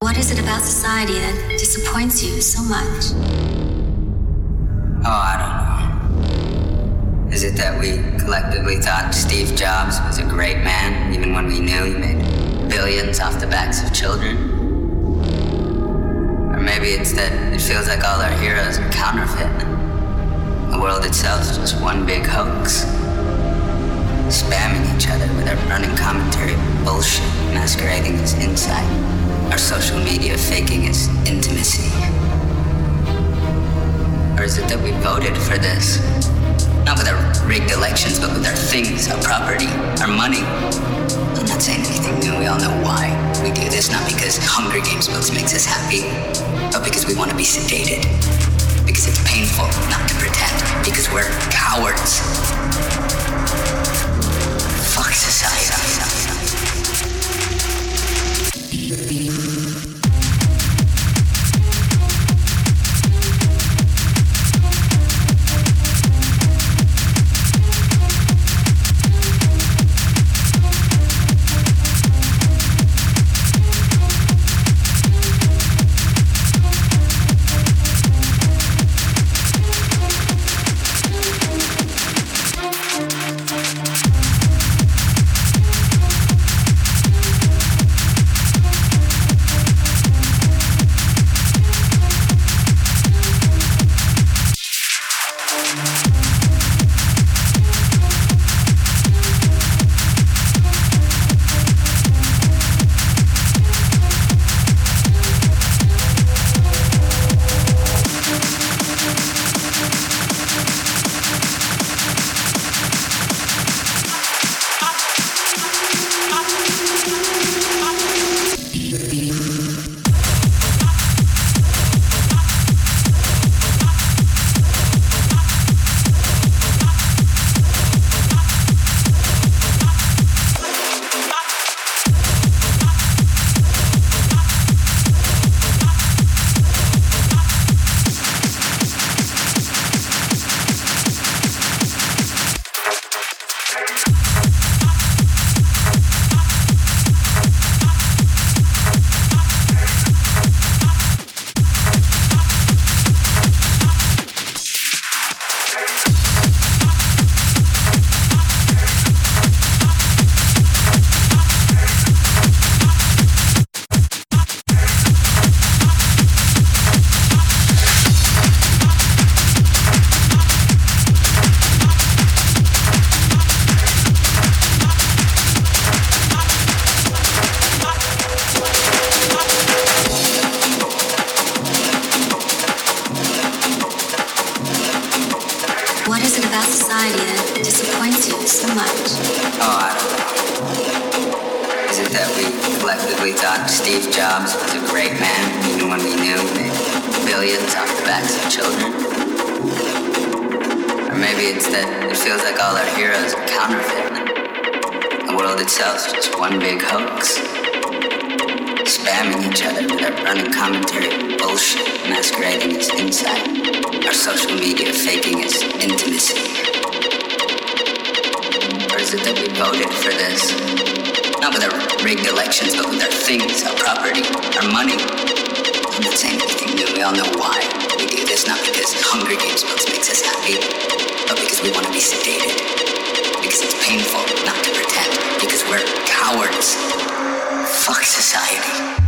What is it about society that disappoints you so much? Oh, I don't know. Is it that we collectively thought Steve Jobs was a great man, even when we knew he made billions off the backs of children? Or maybe it's that it feels like all our heroes are counterfeit. The world itself is just one big hoax. Spamming each other with our running commentary bullshit masquerading as insight. Our social media faking as intimacy. Or is it that we voted for this? Not with our rigged elections, but with our things, our property, our money. I'm not saying anything new. We all know why we do this. Not because Hunger Games books makes us happy, but because we want to be sedated. Because it's painful not to pretend. Because we're cowards. Fuck society. What is it about society that disappoints you so much? Oh, I don't know. Is it that we collectively thought Steve Jobs was a great man, even when we knew made billions off the backs of children? Or maybe it's that it feels like all our heroes are counterfeit. The world itself is just one big hoax. Spamming each other with our running commentary bullshit masquerading as insight. Our social media faking as intimacy. Or is it that we voted for this? Not with our rigged elections, but with our things, our property, our money. I'm not saying anything new. We all know why we do this. Not because Hunger Games books makes us happy, but because we want to be sedated. Because it's painful not to pretend. Because we're cowards. Fuck society.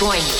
You.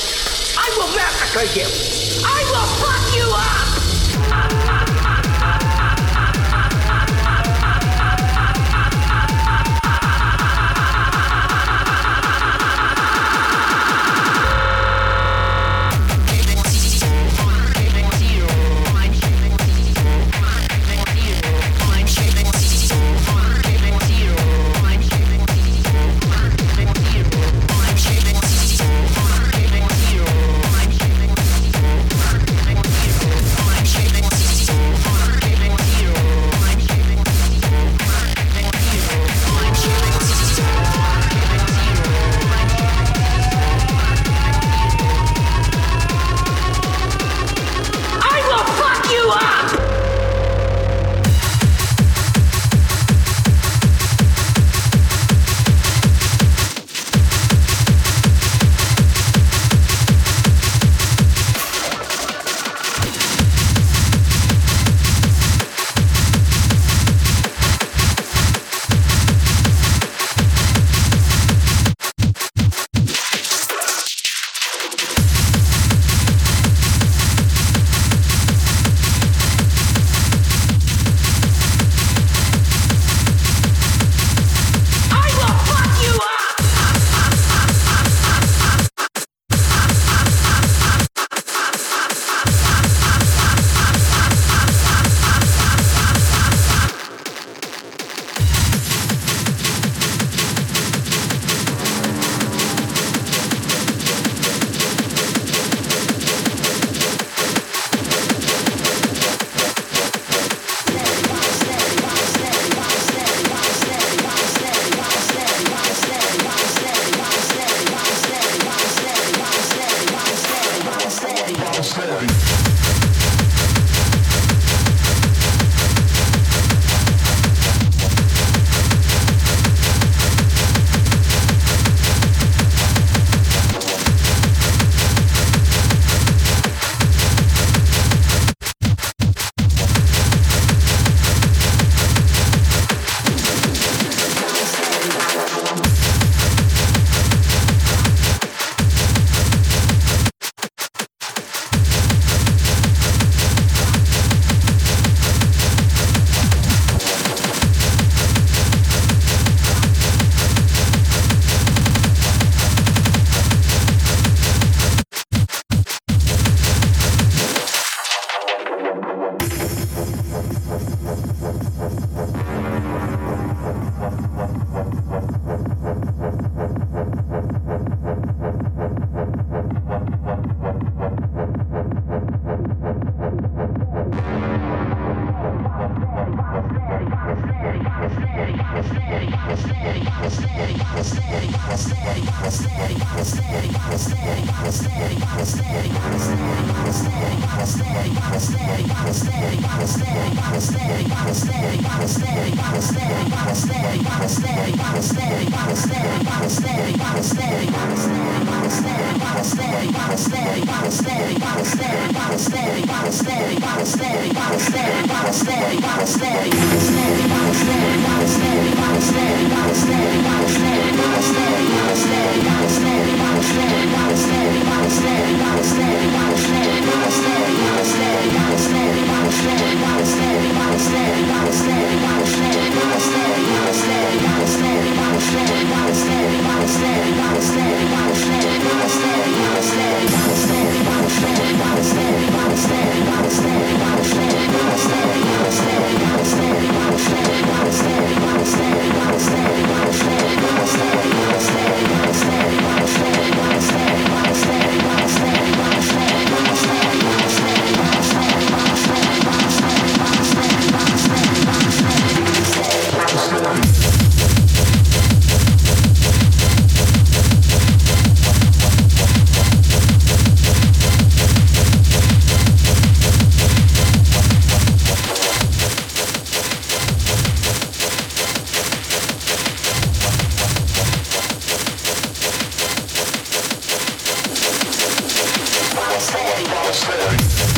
Atmosphere.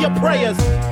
Your prayers.